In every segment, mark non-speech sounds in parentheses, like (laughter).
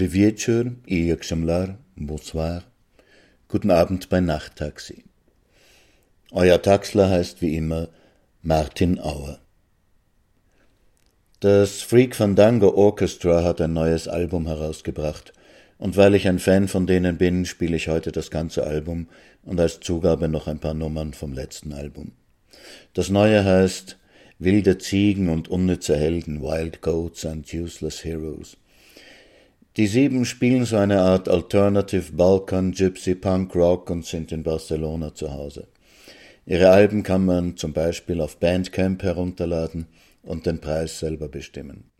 Dobry wieczór i bonsoir. Guten Abend bei Nachttaxi. Euer Taxler heißt wie immer Martin Auer. Das Freak Fandango Orchestra hat ein neues Album herausgebracht, und weil ich ein Fan von denen bin, spiele ich heute das ganze Album und als Zugabe noch ein paar Nummern vom letzten Album. Das neue heißt Wilde Ziegen und unnütze Helden, Wild Goats and Useless Heroes. Die Sieben spielen so eine Art Alternative Balkan, Gypsy, Punk, Rock und sind in Barcelona zu Hause. Ihre Alben kann man zum Beispiel auf Bandcamp herunterladen und den Preis selber bestimmen.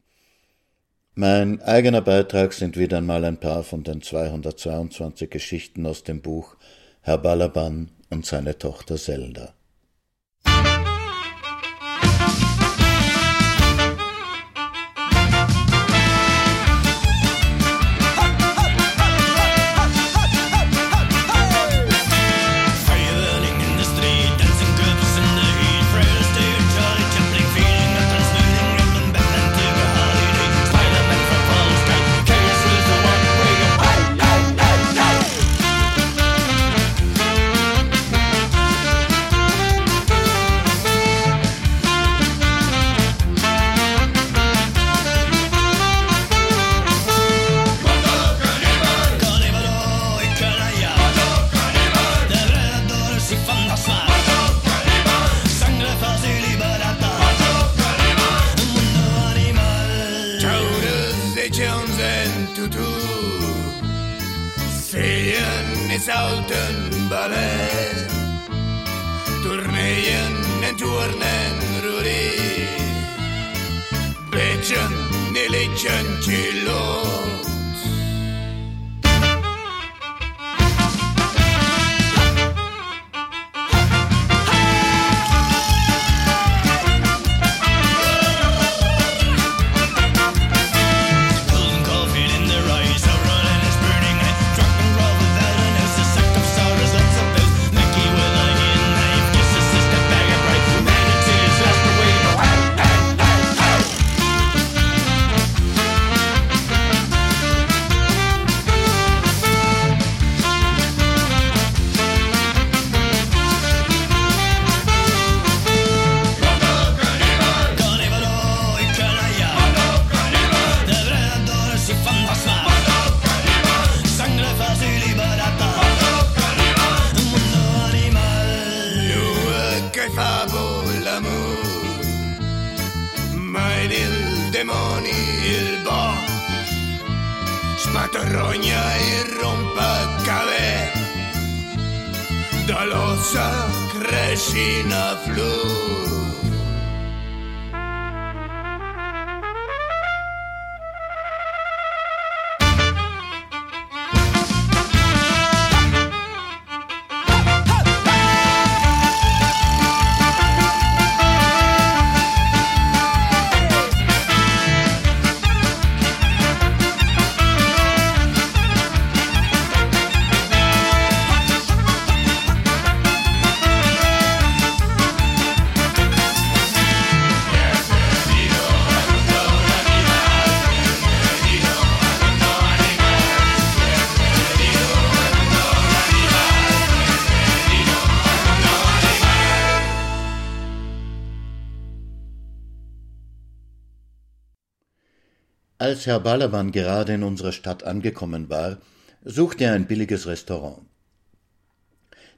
Mein eigener Beitrag sind wieder einmal ein paar von den 222 Geschichten aus dem Buch Herr Balaban und seine Tochter Zelda. Nelly Chanchelo. Als Herr Balaban gerade in unserer Stadt angekommen war, suchte er ein billiges Restaurant.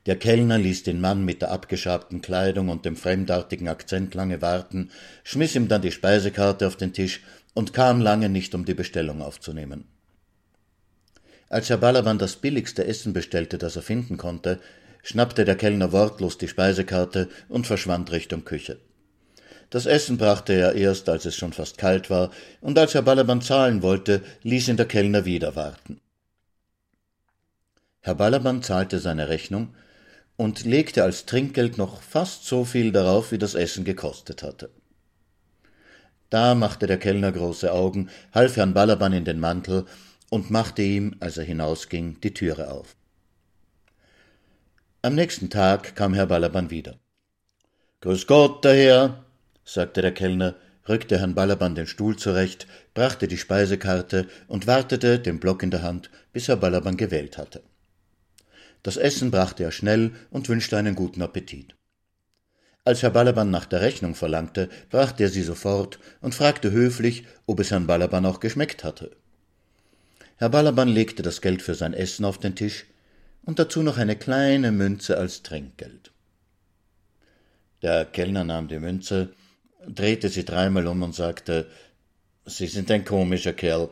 Der Kellner ließ den Mann mit der abgeschabten Kleidung und dem fremdartigen Akzent lange warten, schmiss ihm dann die Speisekarte auf den Tisch und kam lange nicht, um die Bestellung aufzunehmen. Als Herr Balaban das billigste Essen bestellte, das er finden konnte, schnappte der Kellner wortlos die Speisekarte und verschwand Richtung Küche. Das Essen brachte er erst, als es schon fast kalt war, und als Herr Balaban zahlen wollte, ließ ihn der Kellner wieder warten. Herr Balaban zahlte seine Rechnung und legte als Trinkgeld noch fast so viel darauf, wie das Essen gekostet hatte. Da machte der Kellner große Augen, half Herrn Balaban in den Mantel und machte ihm, als er hinausging, die Türe auf. Am nächsten Tag kam Herr Balaban wieder. Grüß Gott, der Herr, sagte der Kellner, rückte Herrn Balaban den Stuhl zurecht, brachte die Speisekarte und wartete, den Block in der Hand, bis Herr Balaban gewählt hatte. Das Essen brachte er schnell und wünschte einen guten Appetit. Als Herr Balaban nach der Rechnung verlangte, brachte er sie sofort und fragte höflich, ob es Herrn Balaban auch geschmeckt hatte. Herr Balaban legte das Geld für sein Essen auf den Tisch und dazu noch eine kleine Münze als Trinkgeld. Der Kellner nahm die Münze, drehte sie dreimal um und sagte Sie sind ein komischer Kerl.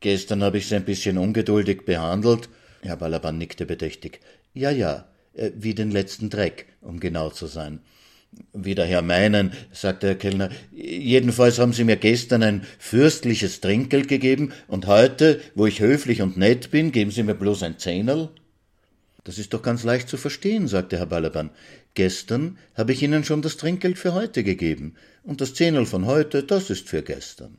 Gestern habe ich Sie ein bisschen ungeduldig behandelt. Herr Balaban nickte bedächtig. Ja, ja, äh, wie den letzten Dreck, um genau zu sein. Wie der Herr meinen, sagte der Kellner. Jedenfalls haben Sie mir gestern ein fürstliches Trinkgeld gegeben und heute, wo ich höflich und nett bin, geben Sie mir bloß ein Zehnerl? Das ist doch ganz leicht zu verstehen, sagte Herr Balaban. Gestern habe ich Ihnen schon das Trinkgeld für heute gegeben, und das Zehnerl von heute, das ist für gestern.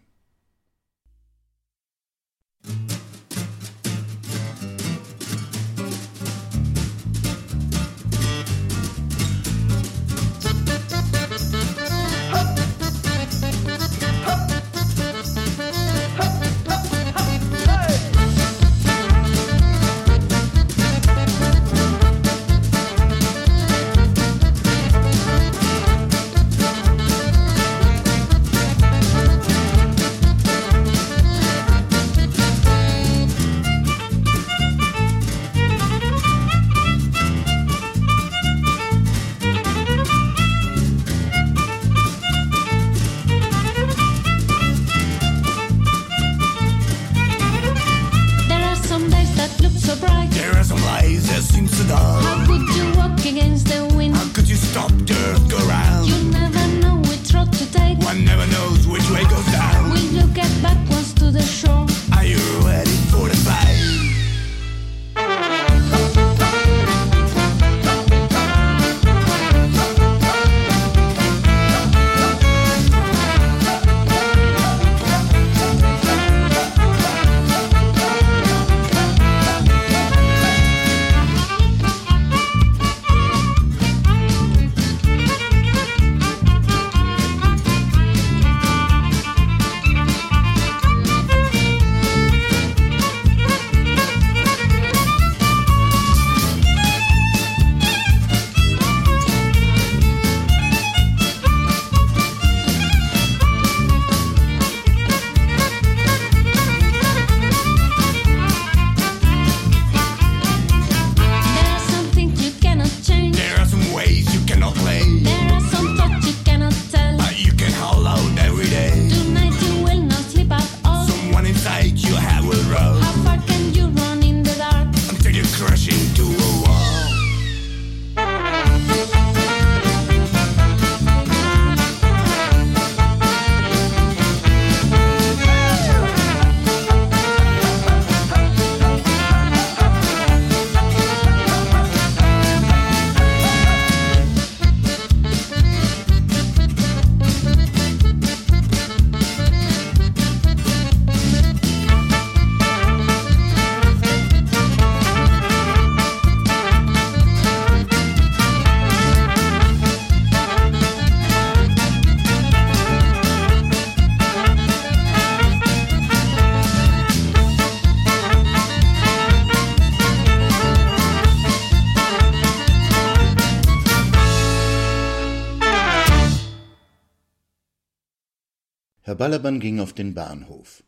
Balaban ging auf den Bahnhof.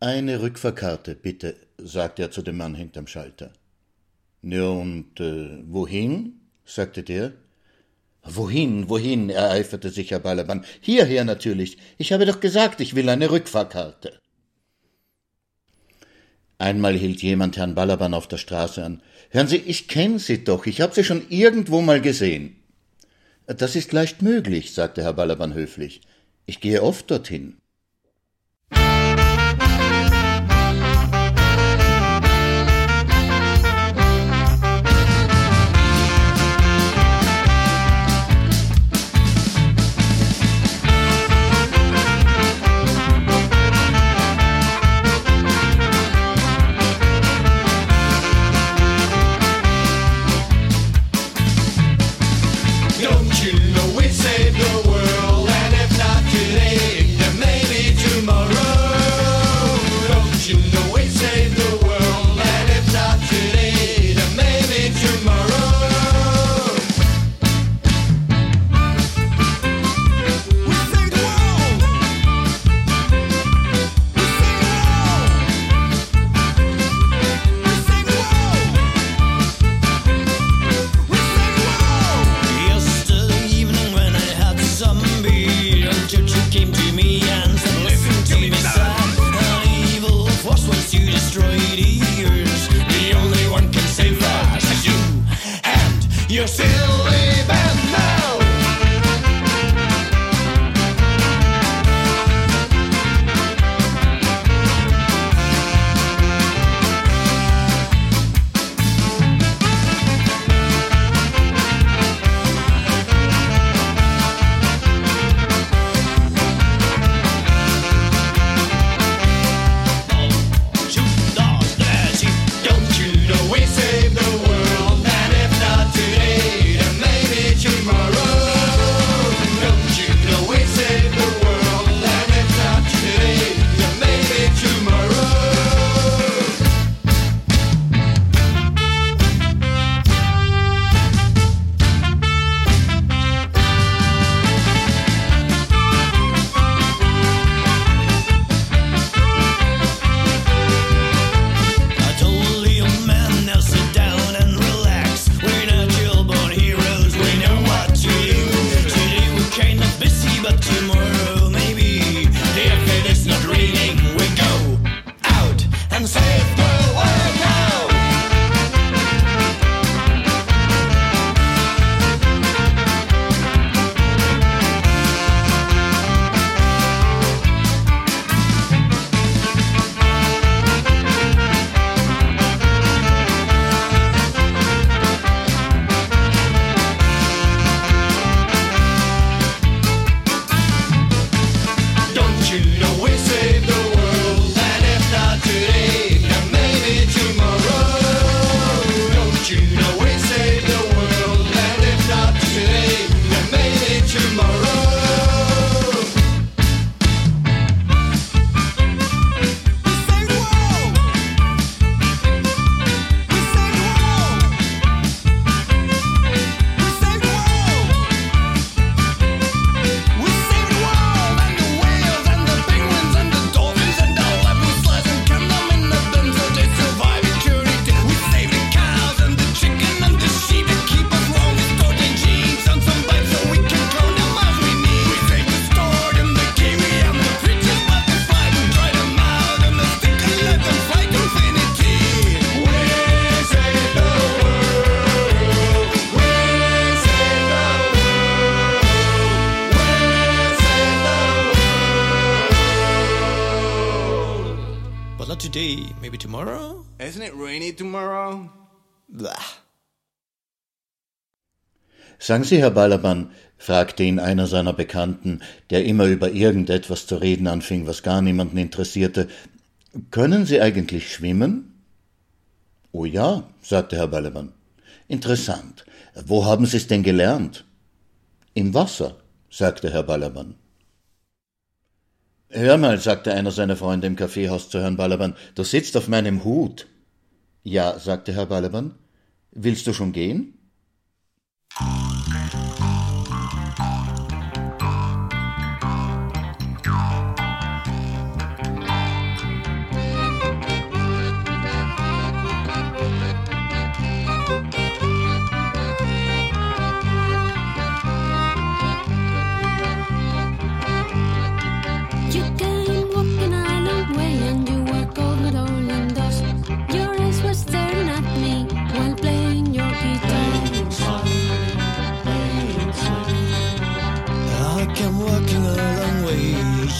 Eine Rückfahrkarte, bitte, sagte er zu dem Mann hinterm Schalter. Ja, und äh, wohin? sagte der. Wohin, wohin? ereiferte sich Herr Balaban. Hierher natürlich. Ich habe doch gesagt, ich will eine Rückfahrkarte. Einmal hielt jemand Herrn Balaban auf der Straße an. Hören Sie, ich kenne Sie doch, ich habe Sie schon irgendwo mal gesehen. Das ist leicht möglich, sagte Herr Balaban höflich. Ich gehe oft dorthin. Sagen Sie, Herr Balaban, fragte ihn einer seiner Bekannten, der immer über irgendetwas zu reden anfing, was gar niemanden interessierte, können Sie eigentlich schwimmen? Oh ja, sagte Herr Balaban. Interessant. Wo haben Sie es denn gelernt? Im Wasser, sagte Herr Balaban. Hör mal, sagte einer seiner Freunde im Kaffeehaus zu Herrn Balaban, du sitzt auf meinem Hut. Ja, sagte Herr Balaban. Willst du schon gehen?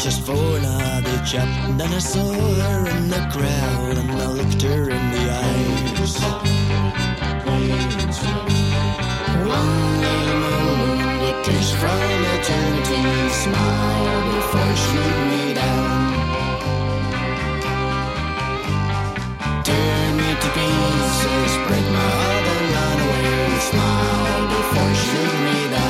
Just for an hobby chop. And then I saw her in the crowd and I looked her in the eyes. One moment, a kiss from eternity, smile before shoot me down. Tear me to pieces, break my heart and run away, smile before shoot me down.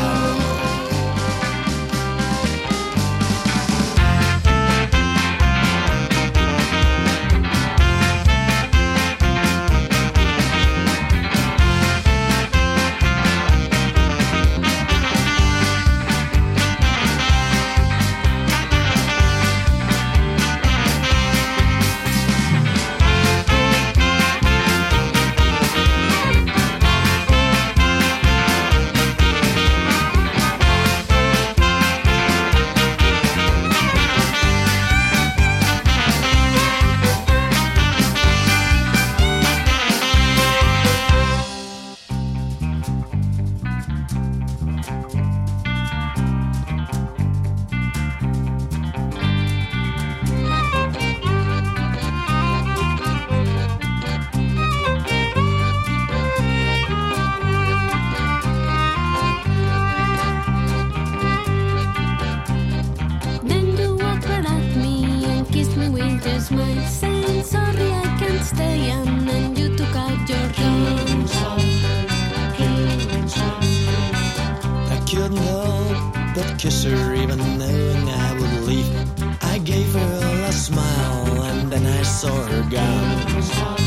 Touchdown.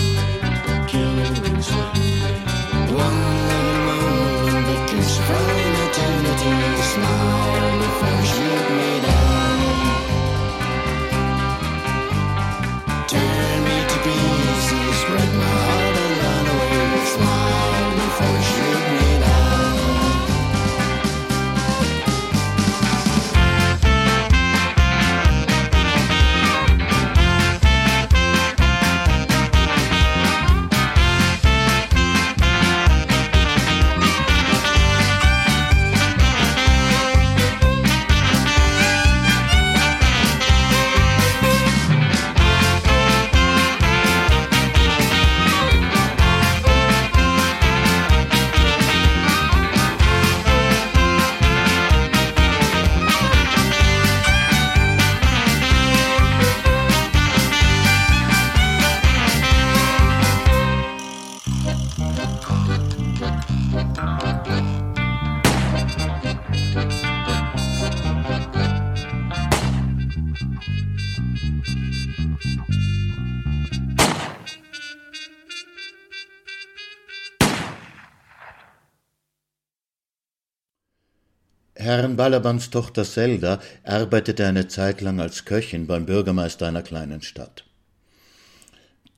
Balabans Tochter Zelda arbeitete eine Zeit lang als Köchin beim Bürgermeister einer kleinen Stadt.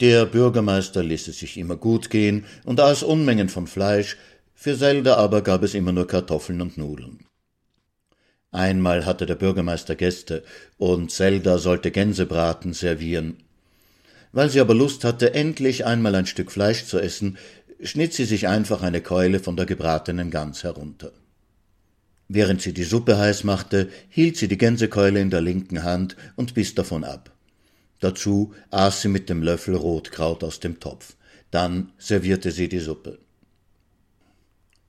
Der Bürgermeister ließ es sich immer gut gehen und aß Unmengen von Fleisch, für Zelda aber gab es immer nur Kartoffeln und Nudeln. Einmal hatte der Bürgermeister Gäste, und Zelda sollte Gänsebraten servieren. Weil sie aber Lust hatte, endlich einmal ein Stück Fleisch zu essen, schnitt sie sich einfach eine Keule von der gebratenen Gans herunter. Während sie die Suppe heiß machte, hielt sie die Gänsekeule in der linken Hand und biss davon ab. Dazu aß sie mit dem Löffel Rotkraut aus dem Topf. Dann servierte sie die Suppe.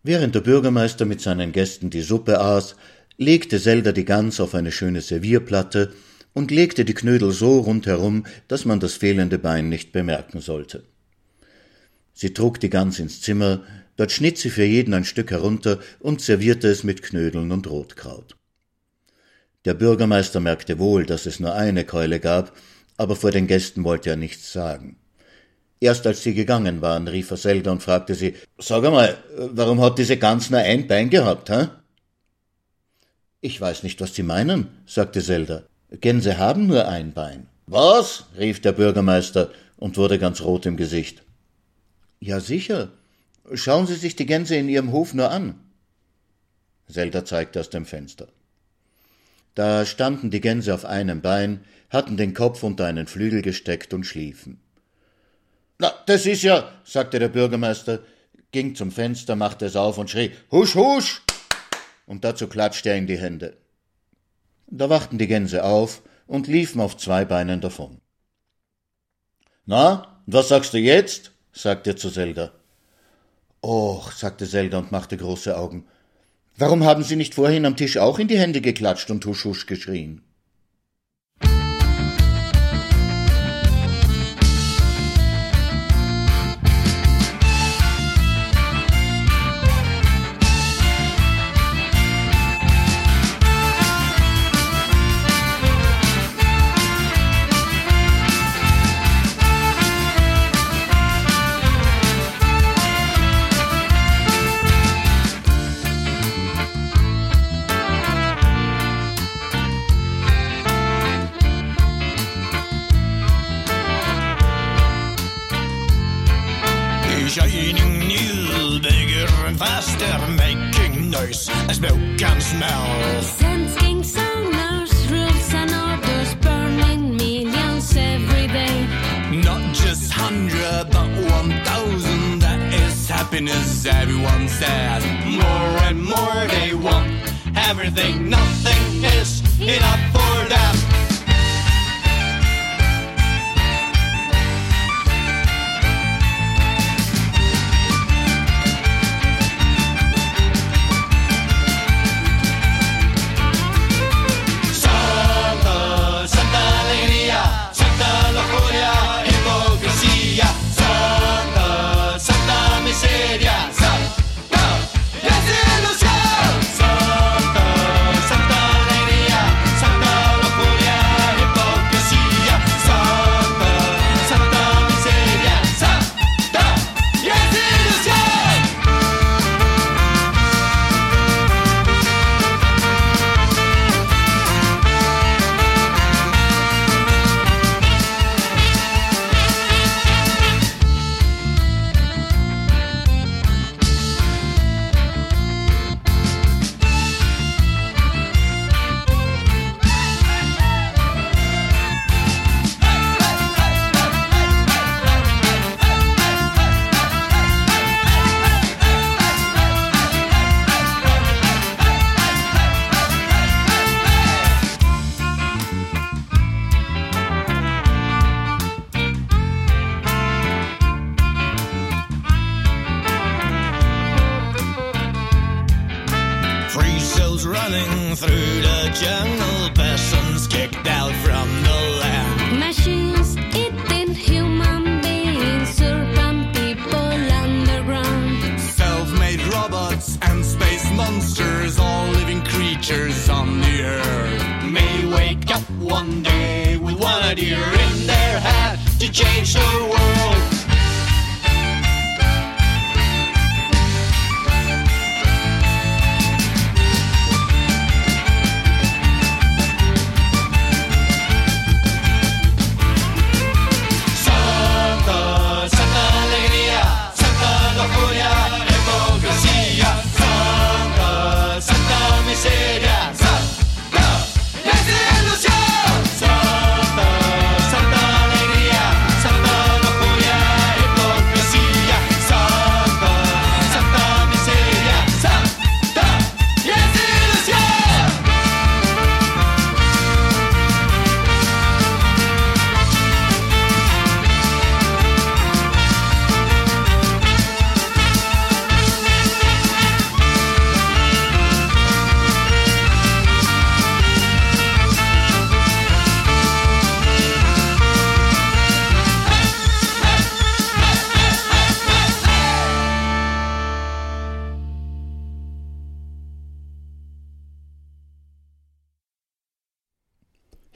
Während der Bürgermeister mit seinen Gästen die Suppe aß, legte Zelda die Gans auf eine schöne Servierplatte und legte die Knödel so rundherum, dass man das fehlende Bein nicht bemerken sollte. Sie trug die Gans ins Zimmer, dort schnitt sie für jeden ein Stück herunter und servierte es mit Knödeln und Rotkraut. Der Bürgermeister merkte wohl, dass es nur eine Keule gab, aber vor den Gästen wollte er nichts sagen. Erst als sie gegangen waren, rief er Zelda und fragte sie, Sag einmal, warum hat diese Gans nur ein Bein gehabt, hä? Ich weiß nicht, was Sie meinen, sagte Zelda. Gänse haben nur ein Bein. Was? rief der Bürgermeister und wurde ganz rot im Gesicht. Ja, sicher. Schauen Sie sich die Gänse in Ihrem Hof nur an. Zelda zeigte aus dem Fenster. Da standen die Gänse auf einem Bein, hatten den Kopf unter einen Flügel gesteckt und schliefen. Na, das ist ja, sagte der Bürgermeister, ging zum Fenster, machte es auf und schrie Husch, husch! Und dazu klatschte er in die Hände. Da wachten die Gänse auf und liefen auf zwei Beinen davon. Na, was sagst du jetzt? sagte er zu Zelda. Och, sagte Zelda und machte große Augen. Warum haben Sie nicht vorhin am Tisch auch in die Hände geklatscht und husch husch geschrien?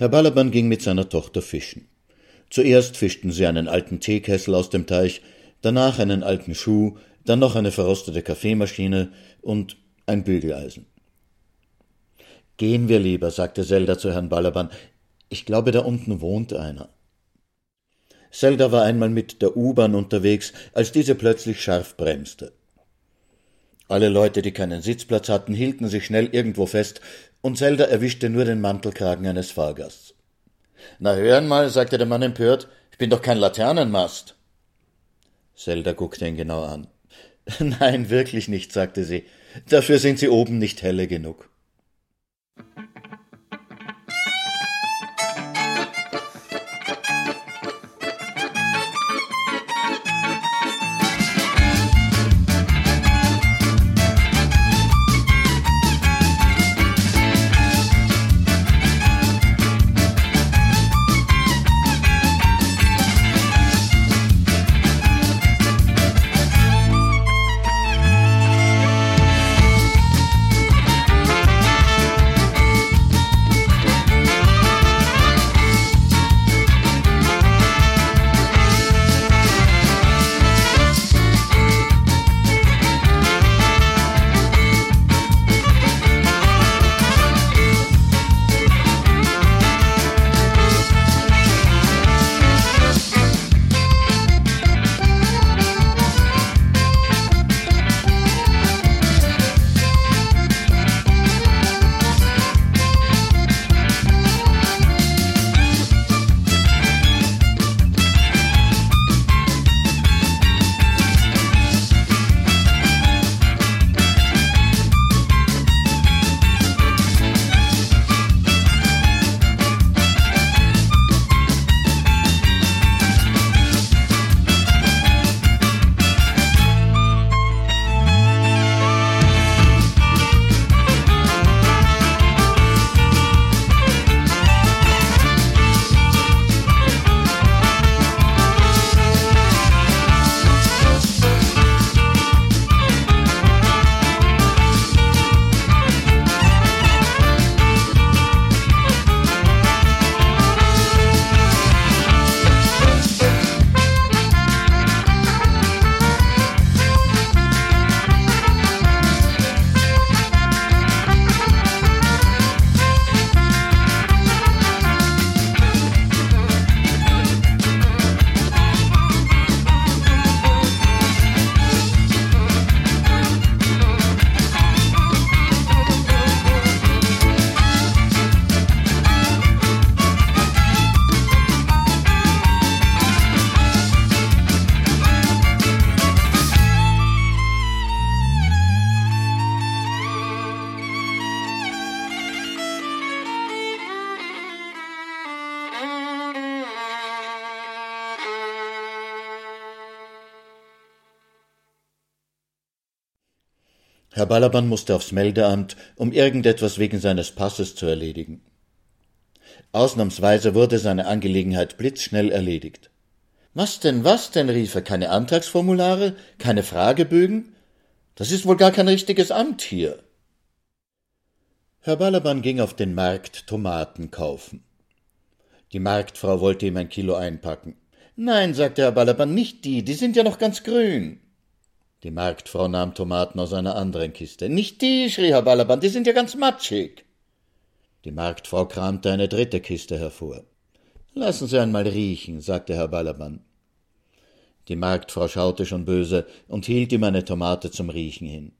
Herr Balaban ging mit seiner Tochter fischen. Zuerst fischten sie einen alten Teekessel aus dem Teich, danach einen alten Schuh, dann noch eine verrostete Kaffeemaschine und ein Bügeleisen. Gehen wir lieber, sagte Zelda zu Herrn Balaban. Ich glaube, da unten wohnt einer. Zelda war einmal mit der U-Bahn unterwegs, als diese plötzlich scharf bremste. Alle Leute, die keinen Sitzplatz hatten, hielten sich schnell irgendwo fest, und Zelda erwischte nur den Mantelkragen eines Fahrgasts. Na hören mal, sagte der Mann empört, ich bin doch kein Laternenmast. Zelda guckte ihn genau an. (laughs) Nein, wirklich nicht, sagte sie. Dafür sind sie oben nicht helle genug. Herr Balaban musste aufs Meldeamt, um irgendetwas wegen seines Passes zu erledigen. Ausnahmsweise wurde seine Angelegenheit blitzschnell erledigt. Was denn, was denn, rief er, keine Antragsformulare, keine Fragebögen? Das ist wohl gar kein richtiges Amt hier. Herr Balaban ging auf den Markt Tomaten kaufen. Die Marktfrau wollte ihm ein Kilo einpacken. Nein, sagte Herr Balaban, nicht die, die sind ja noch ganz grün. Die Marktfrau nahm Tomaten aus einer anderen Kiste. Nicht die, schrie Herr Balaban, die sind ja ganz matschig. Die Marktfrau kramte eine dritte Kiste hervor. Lassen Sie einmal riechen, sagte Herr Balaban. Die Marktfrau schaute schon böse und hielt ihm eine Tomate zum Riechen hin.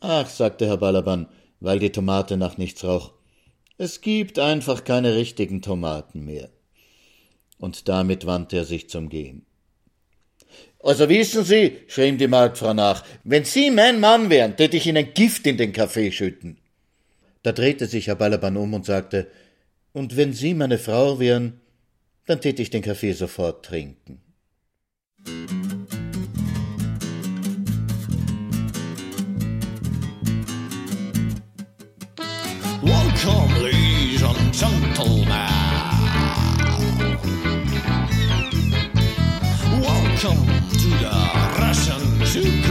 Ach, sagte Herr Balaban, weil die Tomate nach nichts roch, es gibt einfach keine richtigen Tomaten mehr. Und damit wandte er sich zum Gehen. Also wissen Sie, schrie ihm die Marktfrau nach, wenn Sie mein Mann wären, täte ich Ihnen Gift in den Kaffee schütten. Da drehte sich Herr Balaban um und sagte, und wenn Sie meine Frau wären, dann täte ich den Kaffee sofort trinken. Welcome, ladies and gentlemen. Welcome Judah, Russian Jew.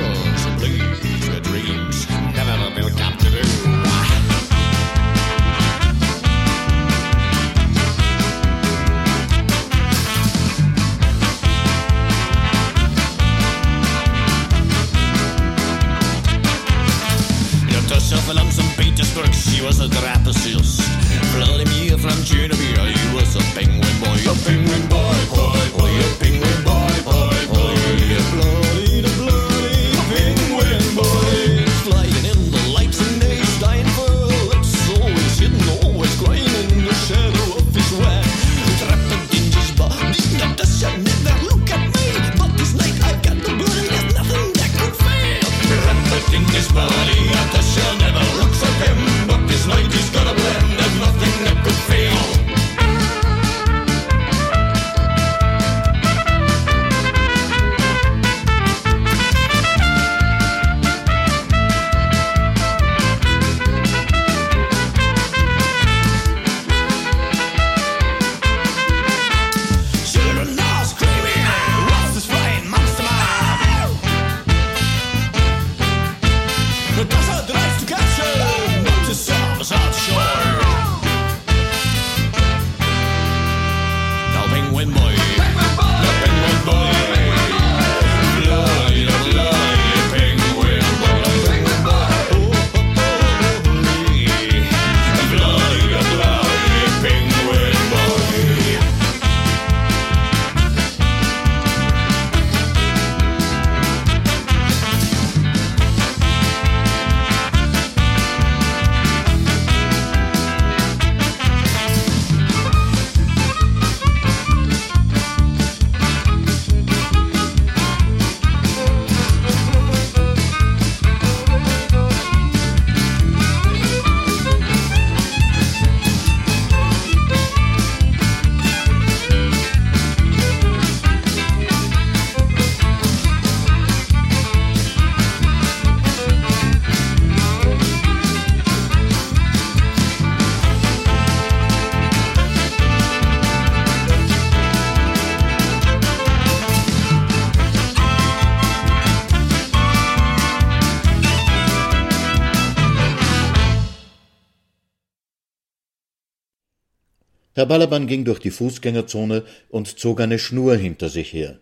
Herr Balaban ging durch die Fußgängerzone und zog eine Schnur hinter sich her.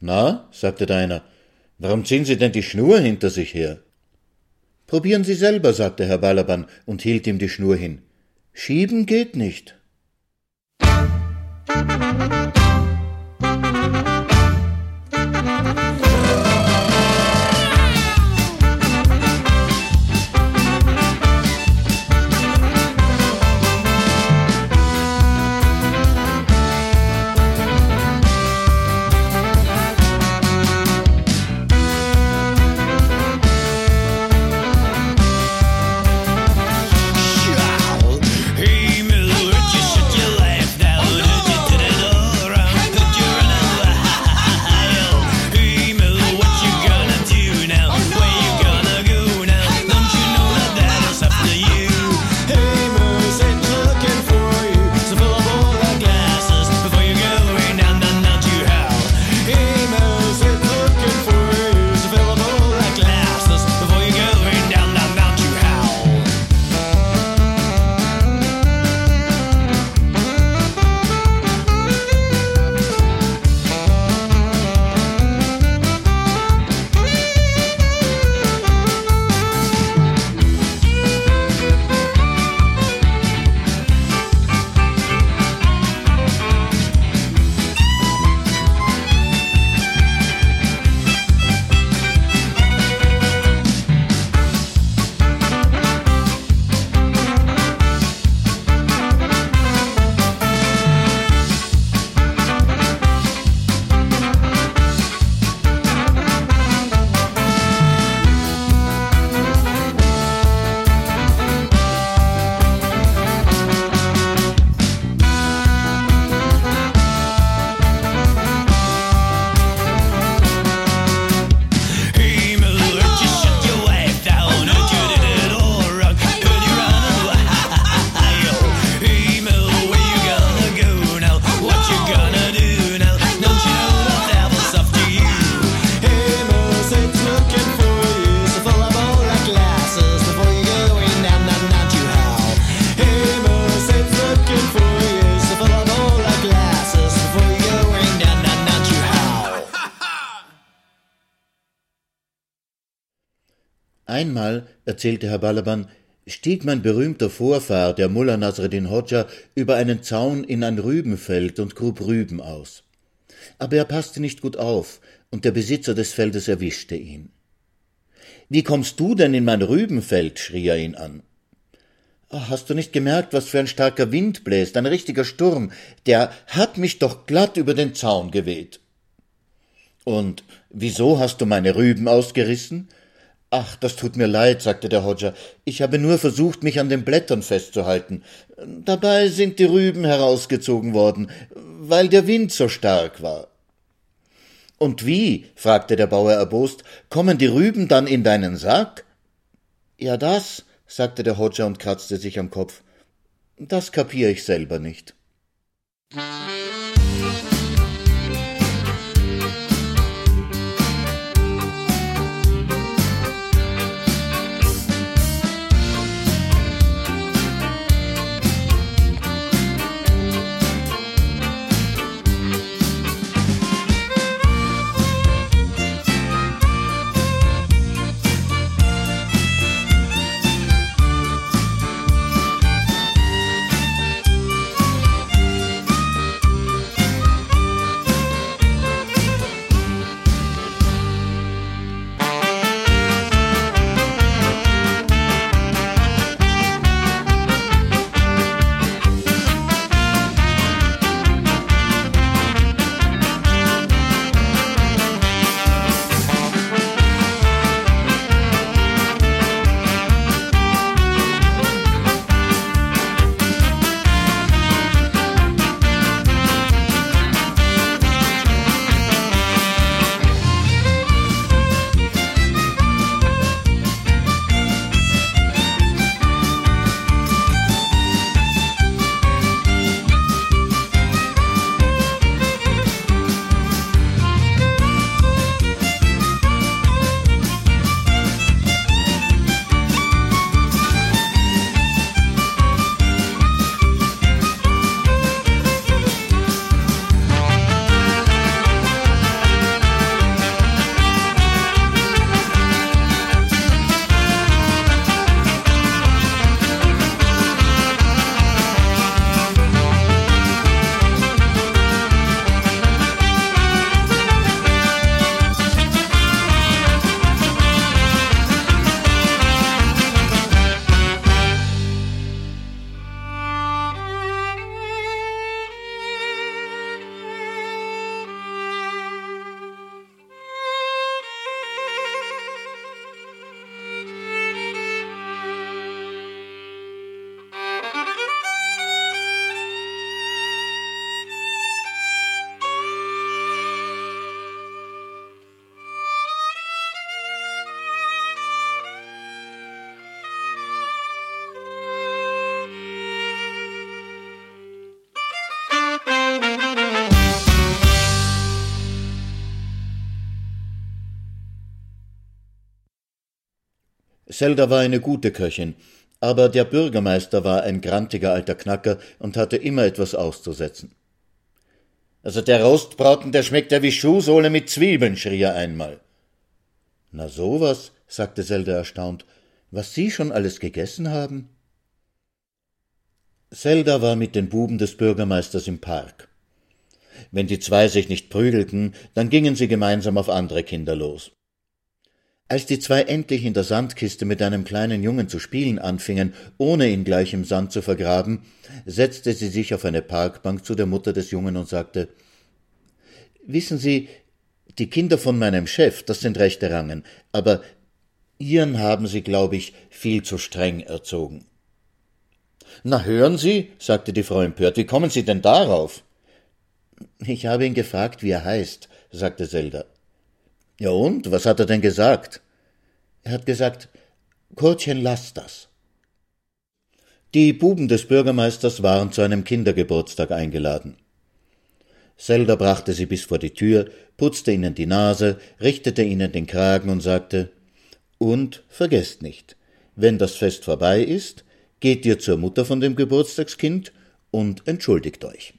Na, sagte der einer, warum ziehen Sie denn die Schnur hinter sich her? Probieren Sie selber, sagte Herr Balaban und hielt ihm die Schnur hin. Schieben geht nicht. Hey, erzählte Herr Balaban, stieg mein berühmter Vorfahr, der Mullah Nasreddin Hodja, über einen Zaun in ein Rübenfeld und grub Rüben aus. Aber er passte nicht gut auf, und der Besitzer des Feldes erwischte ihn. Wie kommst du denn in mein Rübenfeld? schrie er ihn an. Hast du nicht gemerkt, was für ein starker Wind bläst, ein richtiger Sturm, der hat mich doch glatt über den Zaun geweht. Und wieso hast du meine Rüben ausgerissen? Ach, das tut mir leid, sagte der Hodja. Ich habe nur versucht, mich an den Blättern festzuhalten. Dabei sind die Rüben herausgezogen worden, weil der Wind so stark war. Und wie, fragte der Bauer erbost, kommen die Rüben dann in deinen Sack? Ja, das, sagte der Hodja und kratzte sich am Kopf. Das kapier ich selber nicht. Zelda war eine gute Köchin, aber der Bürgermeister war ein grantiger alter Knacker und hatte immer etwas auszusetzen. Also der Rostbraten, der schmeckt ja wie Schuhsohle mit Zwiebeln, schrie er einmal. Na sowas, sagte Zelda erstaunt, was Sie schon alles gegessen haben? Zelda war mit den Buben des Bürgermeisters im Park. Wenn die zwei sich nicht prügelten, dann gingen sie gemeinsam auf andere Kinder los. Als die zwei endlich in der Sandkiste mit einem kleinen Jungen zu spielen anfingen, ohne ihn gleich im Sand zu vergraben, setzte sie sich auf eine Parkbank zu der Mutter des Jungen und sagte Wissen Sie, die Kinder von meinem Chef, das sind rechte Rangen, aber Ihren haben Sie, glaube ich, viel zu streng erzogen. Na hören Sie, sagte die Frau empört, wie kommen Sie denn darauf? Ich habe ihn gefragt, wie er heißt, sagte Zelda. Ja und? Was hat er denn gesagt? Er hat gesagt, Kurtchen, lass das. Die Buben des Bürgermeisters waren zu einem Kindergeburtstag eingeladen. Zelda brachte sie bis vor die Tür, putzte ihnen die Nase, richtete ihnen den Kragen und sagte Und vergesst nicht, wenn das Fest vorbei ist, geht ihr zur Mutter von dem Geburtstagskind und entschuldigt euch.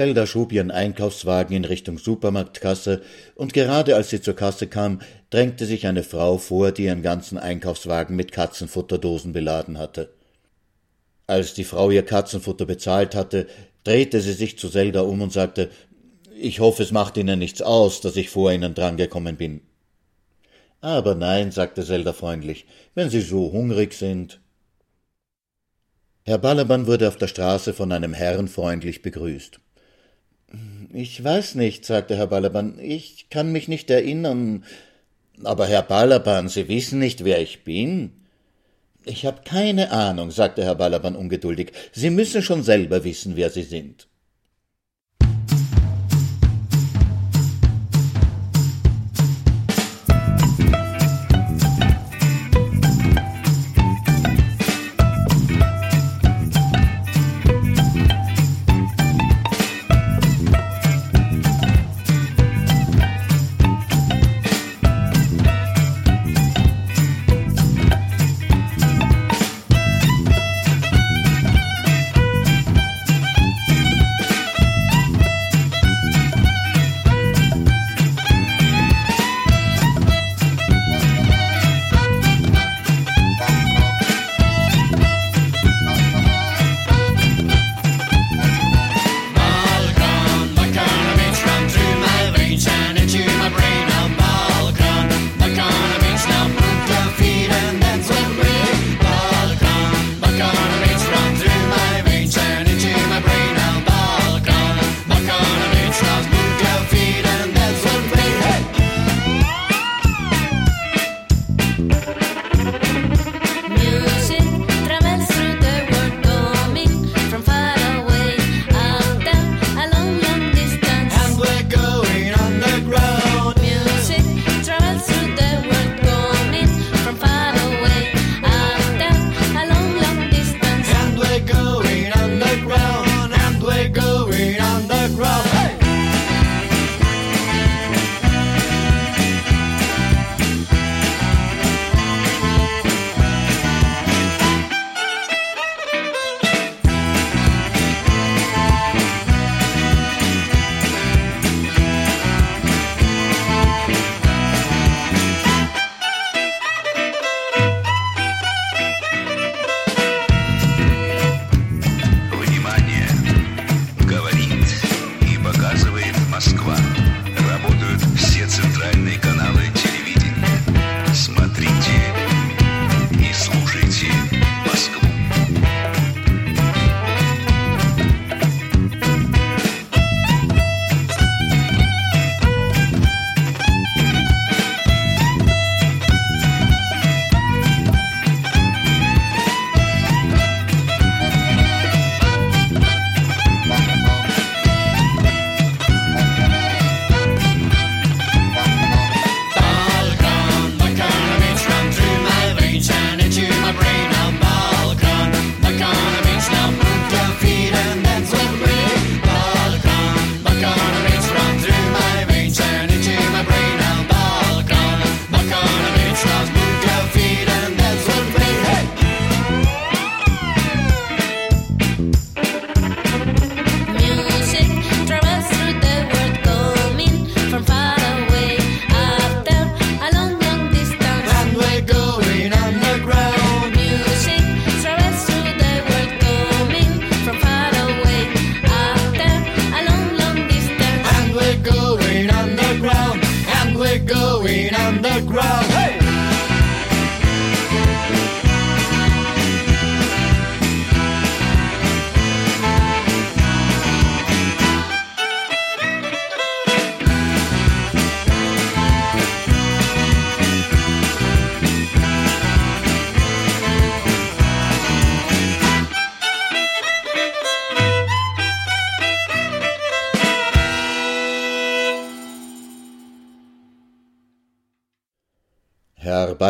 Zelda schob ihren Einkaufswagen in Richtung Supermarktkasse, und gerade als sie zur Kasse kam, drängte sich eine Frau vor, die ihren ganzen Einkaufswagen mit Katzenfutterdosen beladen hatte. Als die Frau ihr Katzenfutter bezahlt hatte, drehte sie sich zu Zelda um und sagte Ich hoffe, es macht Ihnen nichts aus, dass ich vor Ihnen drangekommen bin. Aber nein, sagte Zelda freundlich, wenn Sie so hungrig sind. Herr Balaban wurde auf der Straße von einem Herrn freundlich begrüßt. Ich weiß nicht, sagte Herr Balaban, ich kann mich nicht erinnern. Aber Herr Balaban, Sie wissen nicht, wer ich bin? Ich habe keine Ahnung, sagte Herr Balaban ungeduldig. Sie müssen schon selber wissen, wer Sie sind.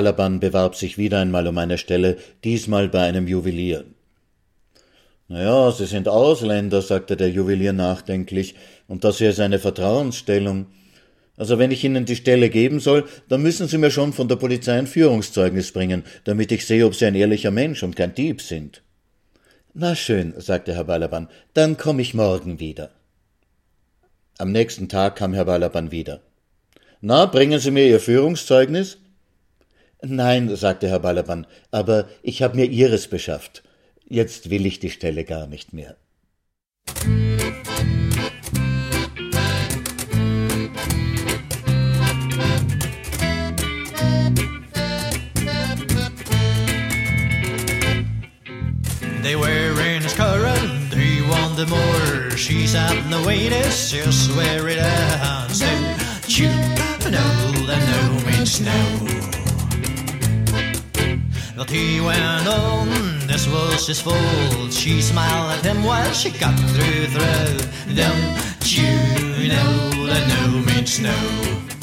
Balaban bewarb sich wieder einmal um eine Stelle, diesmal bei einem Juwelier. Na ja, Sie sind Ausländer, sagte der Juwelier nachdenklich, und das hier ist eine Vertrauensstellung. Also wenn ich Ihnen die Stelle geben soll, dann müssen Sie mir schon von der Polizei ein Führungszeugnis bringen, damit ich sehe, ob Sie ein ehrlicher Mensch und kein Dieb sind. Na schön, sagte Herr Balaban, dann komme ich morgen wieder. Am nächsten Tag kam Herr Balaban wieder. Na, bringen Sie mir Ihr Führungszeugnis? Nein, sagte Herr Balaban, aber ich habe mir Ihres beschafft. Jetzt will ich die Stelle gar nicht mehr. They were in his current, he wanted more. She sat in the waitress, just where it ends. No, chew, no, the no means no. But he went on, this was his fault. She smiled at him while she got through, through. Don't you know that no means no?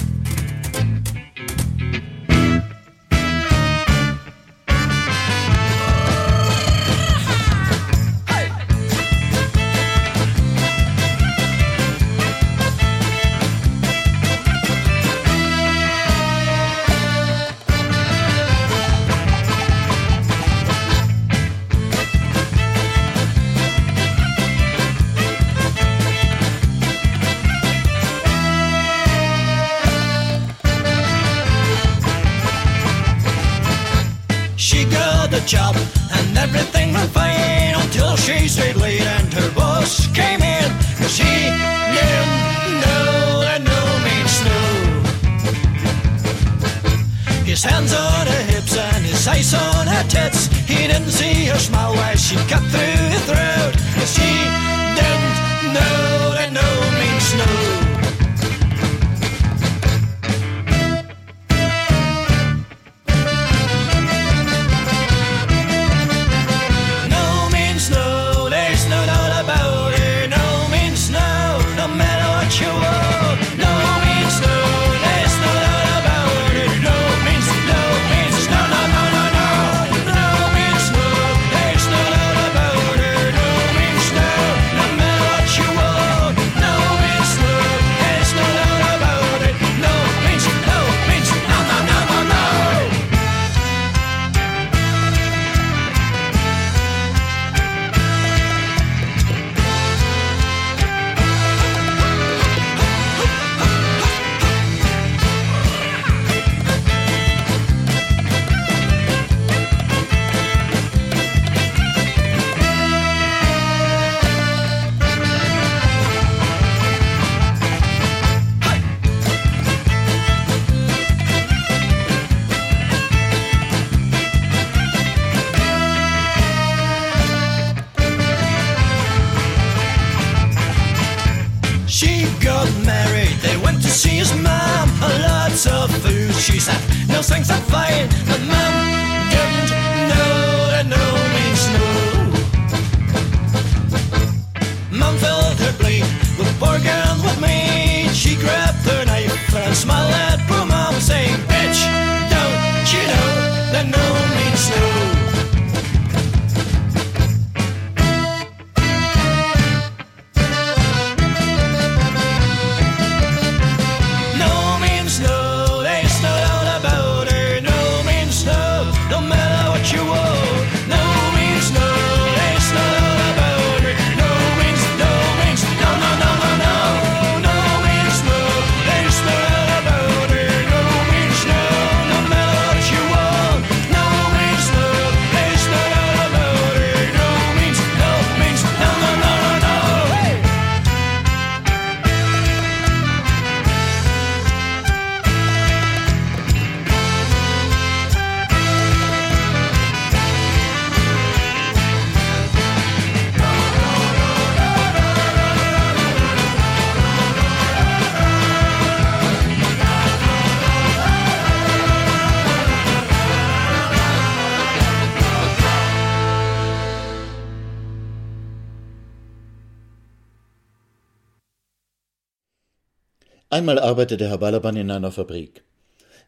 Einmal arbeitete Herr Balaban in einer Fabrik.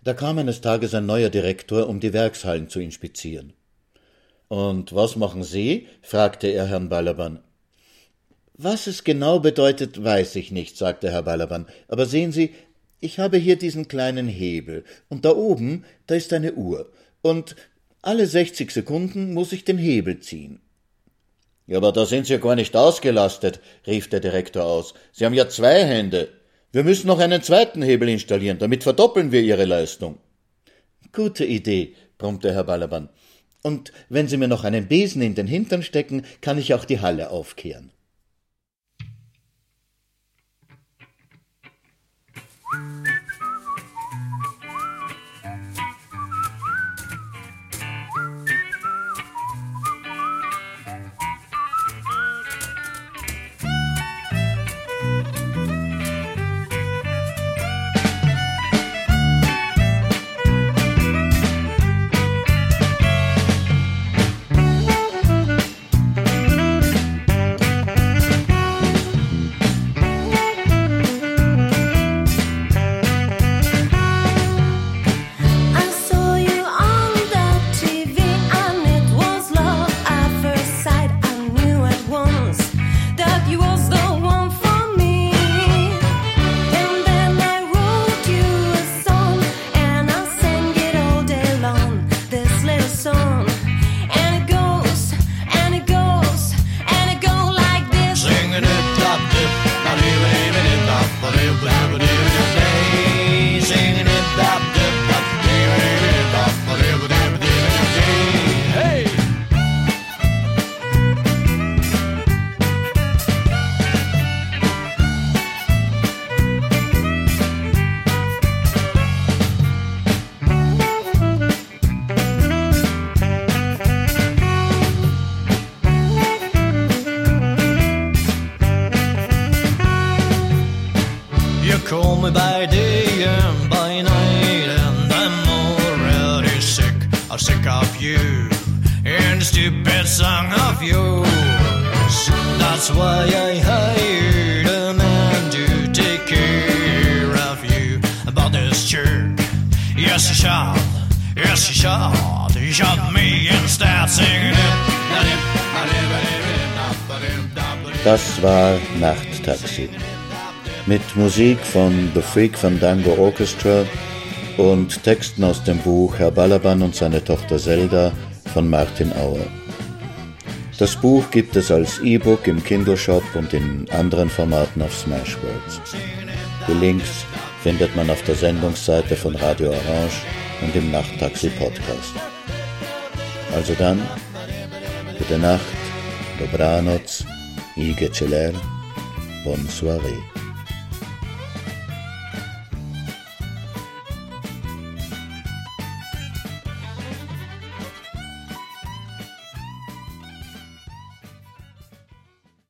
Da kam eines Tages ein neuer Direktor, um die Werkshallen zu inspizieren. Und was machen Sie? fragte er Herrn Balaban. Was es genau bedeutet, weiß ich nicht, sagte Herr Balaban. Aber sehen Sie, ich habe hier diesen kleinen Hebel, und da oben, da ist eine Uhr, und alle sechzig Sekunden muss ich den Hebel ziehen. Ja, aber da sind Sie ja gar nicht ausgelastet, rief der Direktor aus. Sie haben ja zwei Hände. Wir müssen noch einen zweiten Hebel installieren, damit verdoppeln wir Ihre Leistung. Gute Idee, brummte Herr Balaban. Und wenn Sie mir noch einen Besen in den Hintern stecken, kann ich auch die Halle aufkehren. Mit Musik von The Freak Fandango Orchestra und Texten aus dem Buch Herr Balaban und seine Tochter Zelda von Martin Auer. Das Buch gibt es als E-Book im Kindle Shop und in anderen Formaten auf Smashwords. Die Links findet man auf der Sendungsseite von Radio Orange und im Nachttaxi Podcast. Also dann, gute Nacht, dobranoc, i celer, bonne soirée.